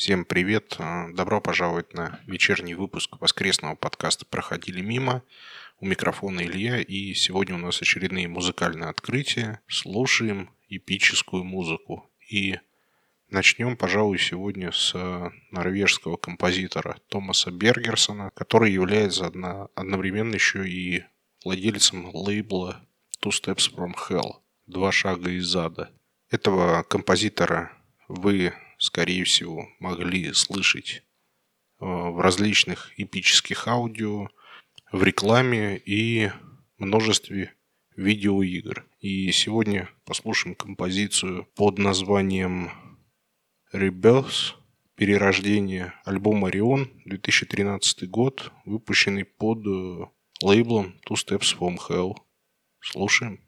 Всем привет! А, добро пожаловать на вечерний выпуск воскресного подкаста «Проходили мимо». У микрофона Илья, и сегодня у нас очередные музыкальные открытия. Слушаем эпическую музыку. И начнем, пожалуй, сегодня с норвежского композитора Томаса Бергерсона, который является одновременно еще и владельцем лейбла Two Steps from Hell – «Два шага из ада». Этого композитора вы скорее всего, могли слышать э, в различных эпических аудио, в рекламе и множестве видеоигр. И сегодня послушаем композицию под названием Rebirth, перерождение альбома Орион, 2013 год, выпущенный под э, лейблом Two Steps from Hell. Слушаем.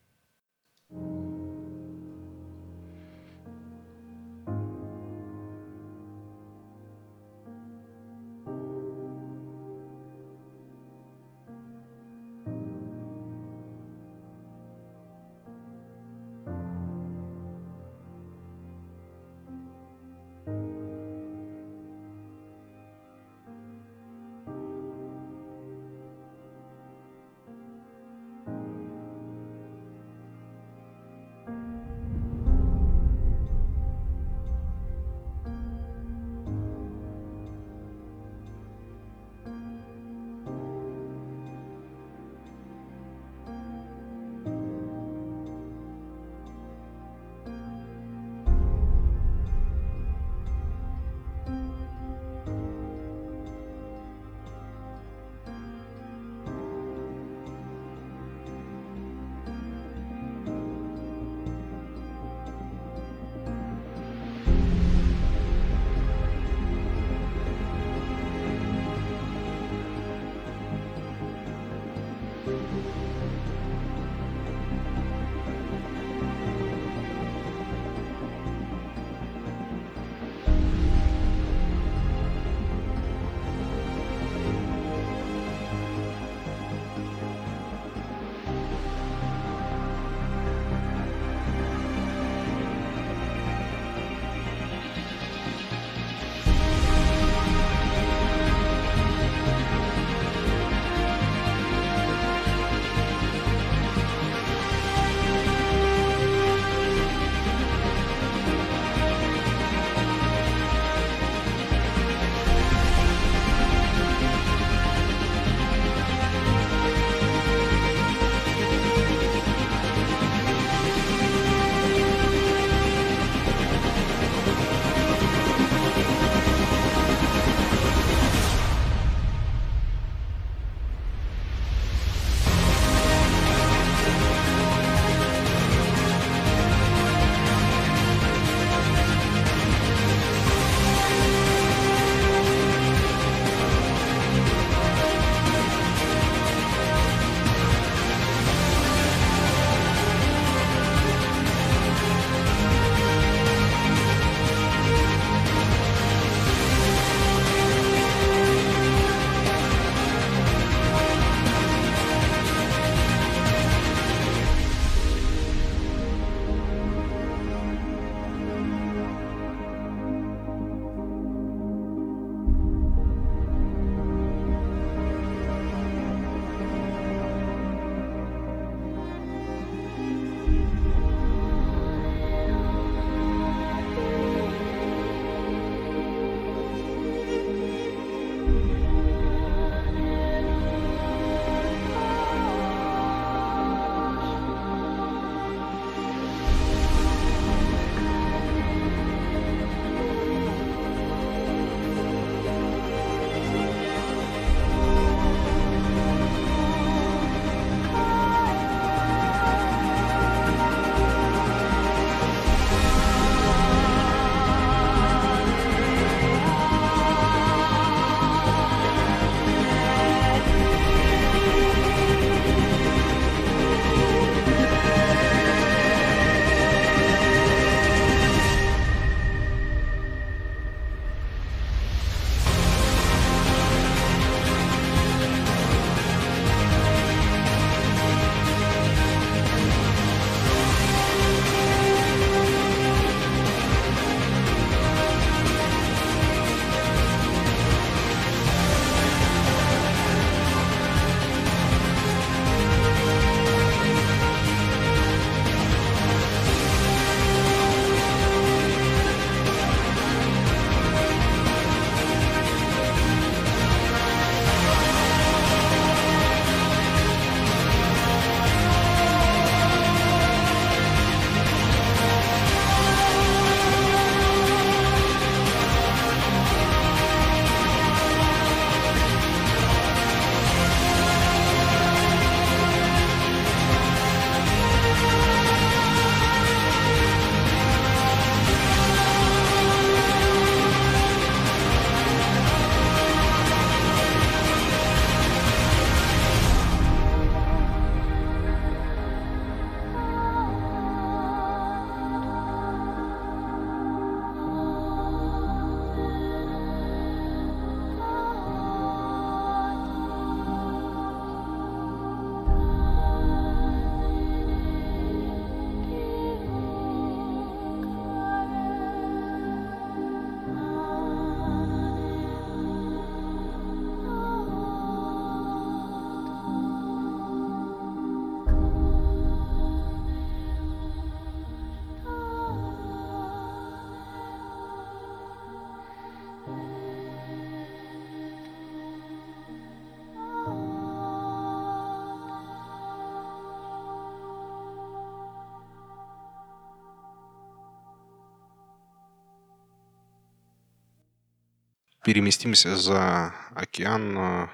Переместимся за океан э,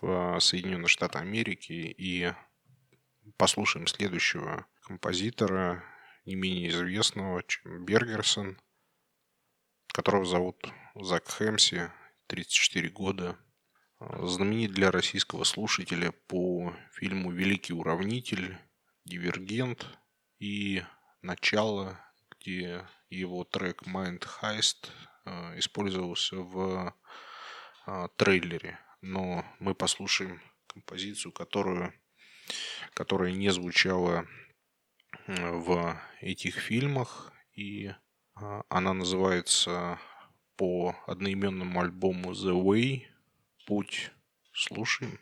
в Соединенные Штаты Америки и послушаем следующего композитора, не менее известного, чем Бергерсон, которого зовут Зак Хэмси, 34 года. Знаменит для российского слушателя по фильму «Великий уравнитель», «Дивергент» и «Начало», где его трек Mind Heist э, использовался в э, трейлере. Но мы послушаем композицию, которую, которая не звучала э, в этих фильмах. И она называется по одноименному альбому The Way. Путь. Слушаем.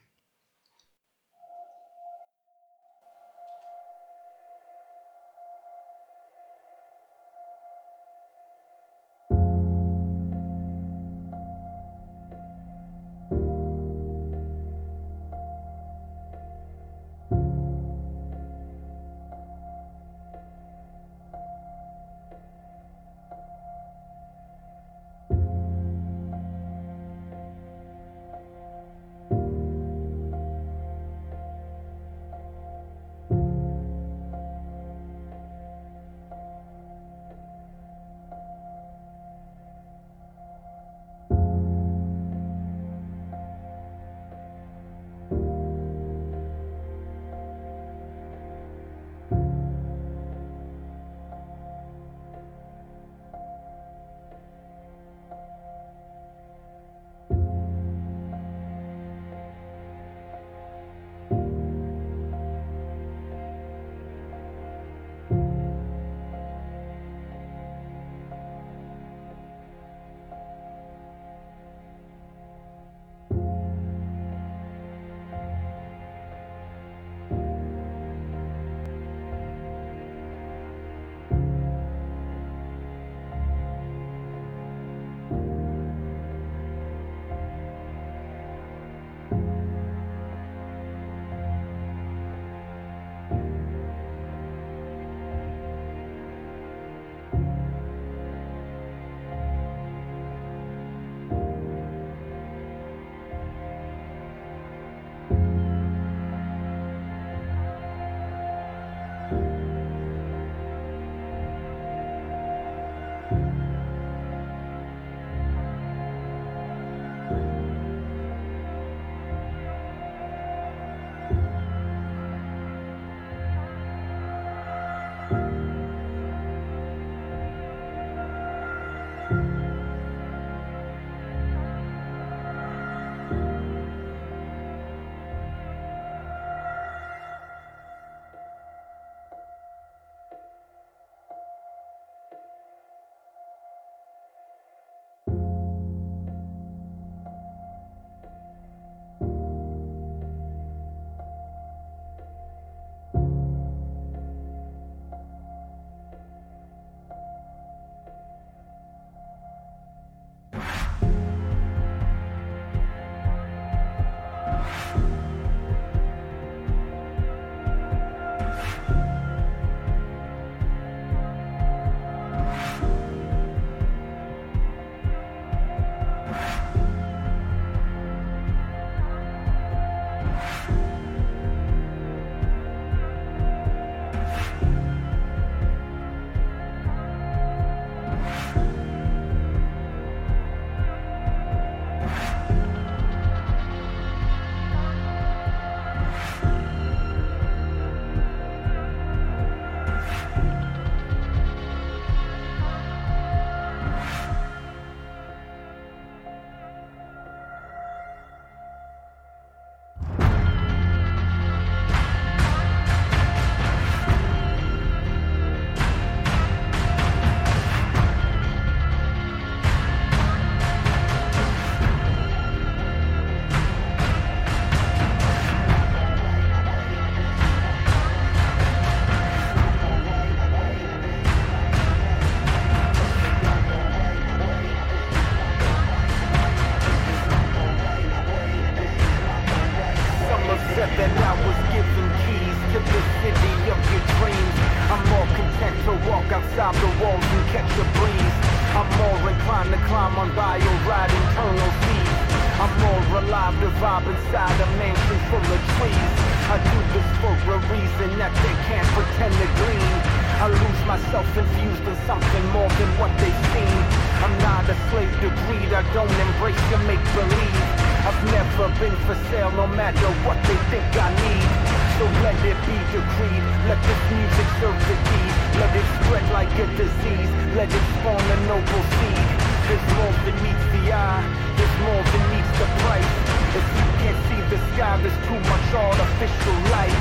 that I was given keys to the city of your dreams. I'm more content to walk outside the walls and catch a breeze. I'm more inclined to climb on by or ride internal seas. I'm more alive to vibe inside a mansion full of trees. I do this for a reason that they can't pretend to glean. I lose myself infused in something more than what they've seen. I'm not a slave to greed, I don't embrace your make believe. I've never been for sale no matter what they think I need. So let it be decreed, let this music serve the deed. Let it spread like a disease, let it spawn a noble seed. There's more than meets the eye, there's more than meets the price. If you can't see sky, there's too much artificial light.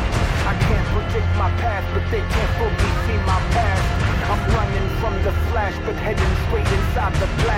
I can't predict my path, but they can't fully see my past. I'm running from the flash, but heading straight inside the blast.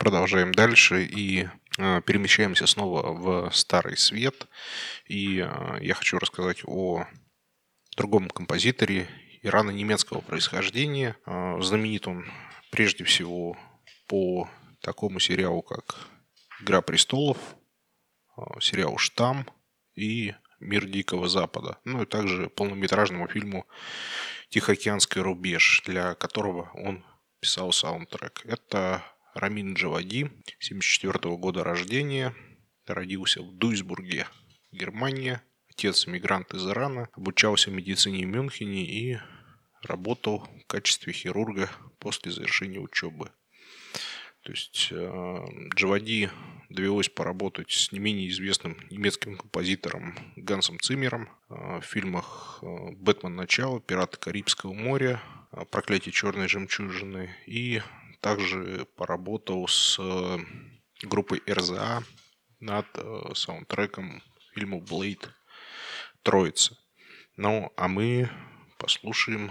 Продолжаем дальше и э, перемещаемся снова в Старый Свет. И э, я хочу рассказать о другом композиторе ирано-немецкого происхождения. Э, знаменит он прежде всего по такому сериалу, как «Игра престолов», сериалу «Штамм» и «Мир Дикого Запада». Ну и также полнометражному фильму «Тихоокеанский рубеж», для которого он писал саундтрек. Это Рамин Джавади, 74 года рождения, родился в Дуйсбурге, Германия. Отец иммигрант из Ирана, обучался медицине в Мюнхене и работал в качестве хирурга после завершения учебы. То есть э, Джавади довелось поработать с не менее известным немецким композитором Гансом Циммером э, в фильмах э, «Бэтмен. Начало», «Пираты Карибского моря», «Проклятие черной жемчужины» и также поработал с э, группой РЗА над э, саундтреком фильму «Блейд. Троица». Ну, а мы послушаем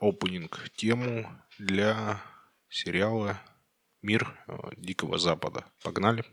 опенинг тему для сериала «Мир э, Дикого Запада». Погнали!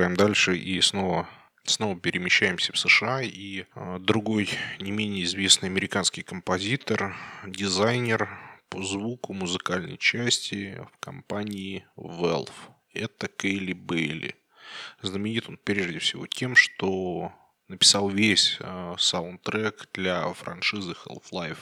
Продолжаем дальше и снова снова перемещаемся в США, и э, другой не менее известный американский композитор, дизайнер по звуку музыкальной части в компании Valve. Это Кейли Бейли. Знаменит он прежде всего тем, что написал весь э, саундтрек для франшизы Half-Life.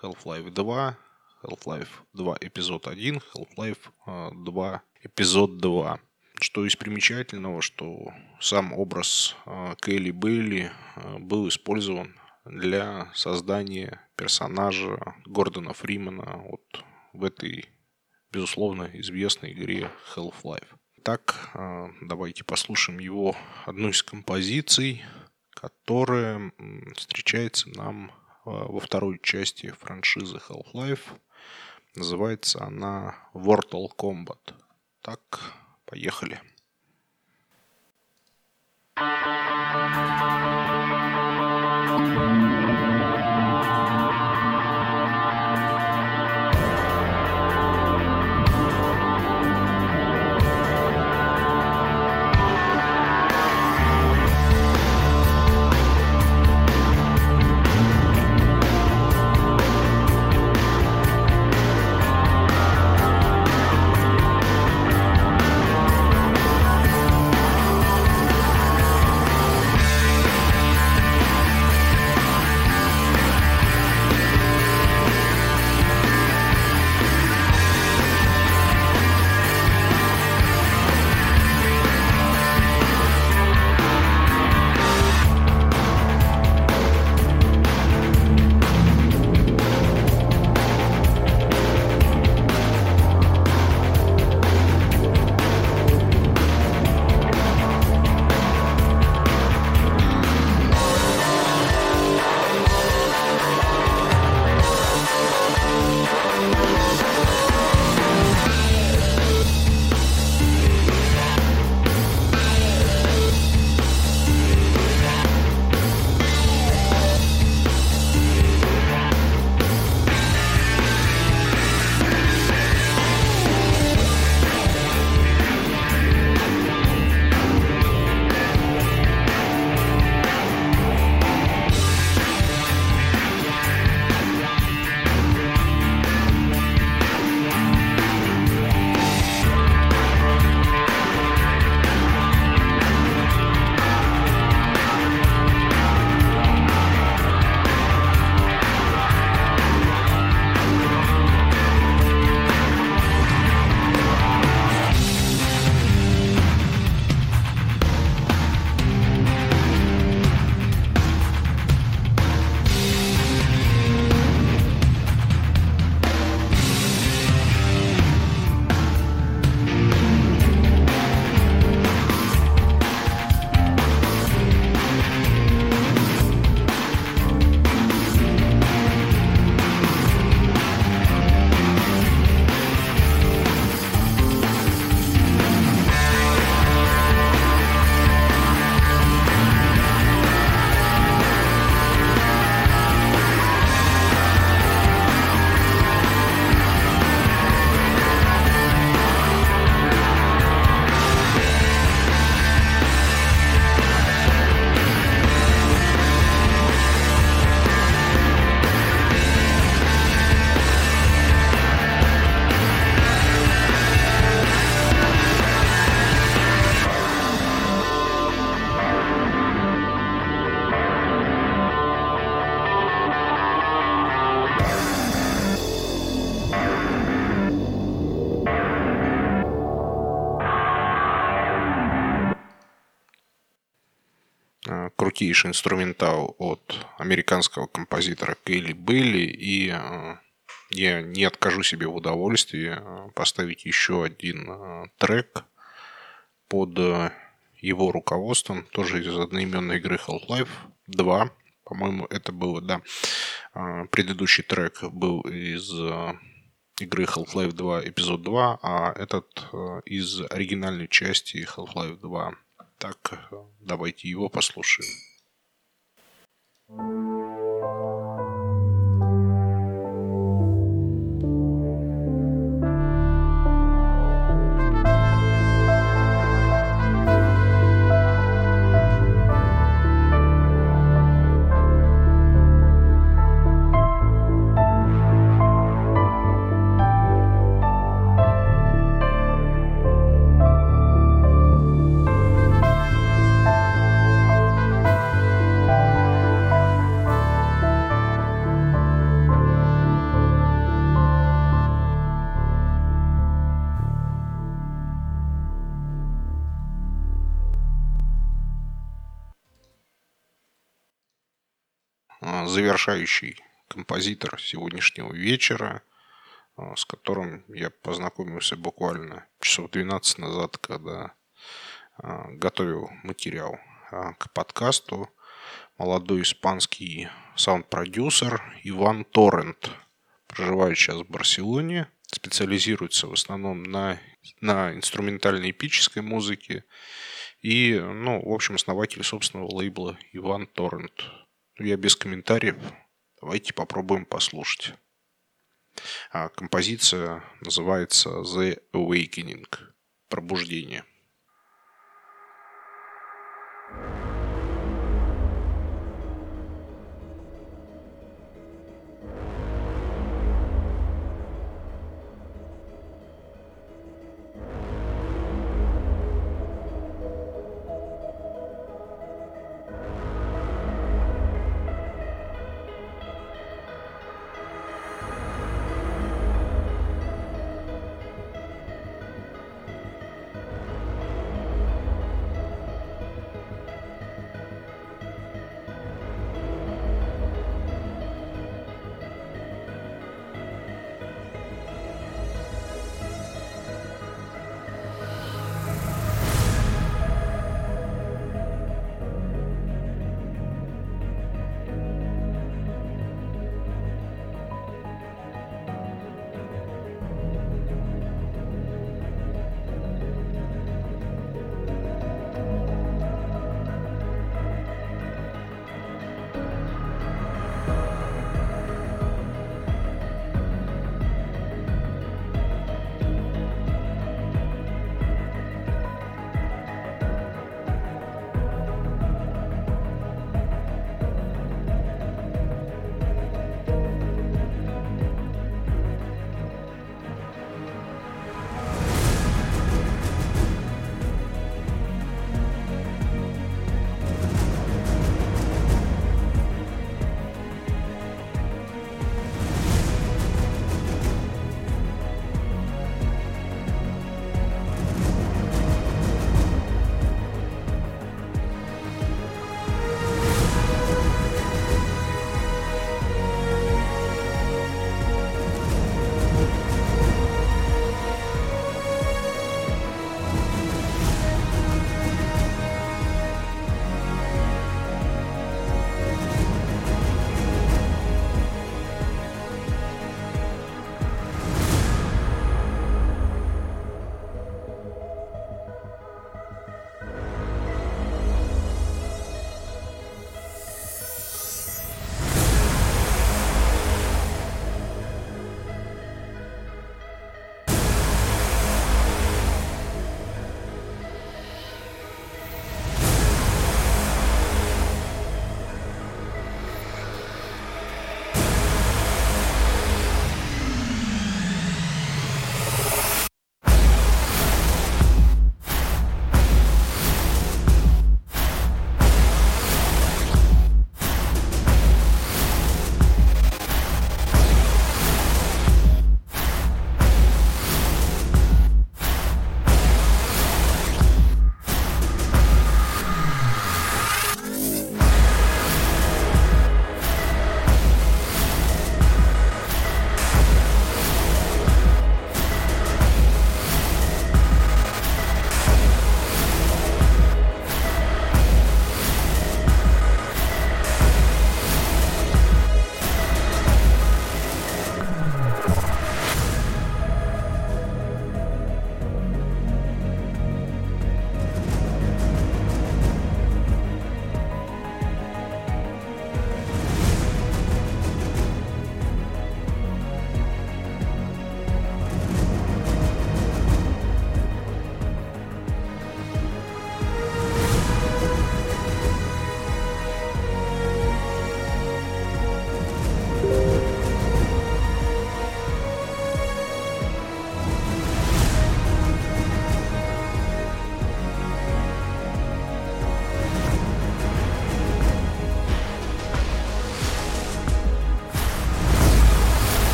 Half-Life 2, Half-Life 2 эпизод 1, Half-Life 2 эпизод 2. Что из примечательного, что сам образ э, Келли Бейли э, был использован для создания персонажа Гордона Фримана вот в этой, безусловно, известной игре Half-Life. Так, э, давайте послушаем его одну из композиций, которая встречается нам во второй части франшизы Half-Life. Называется она Mortal Kombat. Так, Поехали. Крутейший инструментал от американского композитора Кейли Белли, и э, я не откажу себе в удовольствии э, поставить еще один э, трек под его руководством, тоже из одноименной игры Half-Life 2. По-моему, это было, да. Предыдущий трек был из игры Half-Life 2 эпизод 2, а этот из оригинальной части Half-Life 2 так, давайте его послушаем. Música завершающий композитор сегодняшнего вечера, с которым я познакомился буквально часов 12 назад, когда готовил материал к подкасту. Молодой испанский саунд-продюсер Иван Торрент, проживает сейчас в Барселоне, специализируется в основном на, на инструментальной эпической музыке и, ну, в общем, основатель собственного лейбла Иван Торрент. Я без комментариев. Давайте попробуем послушать. А композиция называется The Awakening. Пробуждение. Это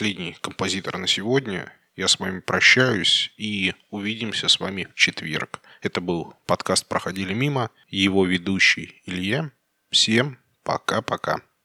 последний композитор на сегодня. Я с вами прощаюсь и увидимся с вами в четверг. Это был подкаст «Проходили мимо». Его ведущий Илья. Всем пока-пока.